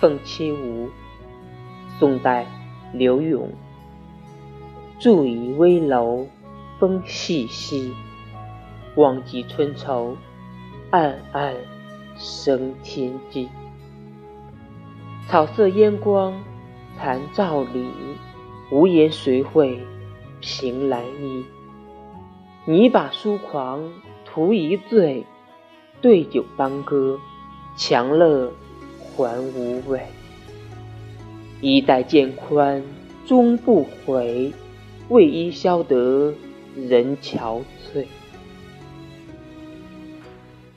凤栖梧，宋代刘永。住倚危楼，风细细，忘记春愁，暗暗生天际。草色烟光残照里，无言谁会凭栏意？拟把书狂图一醉，对酒当歌，强乐还无味。衣带渐宽终不悔，为伊消得人憔悴。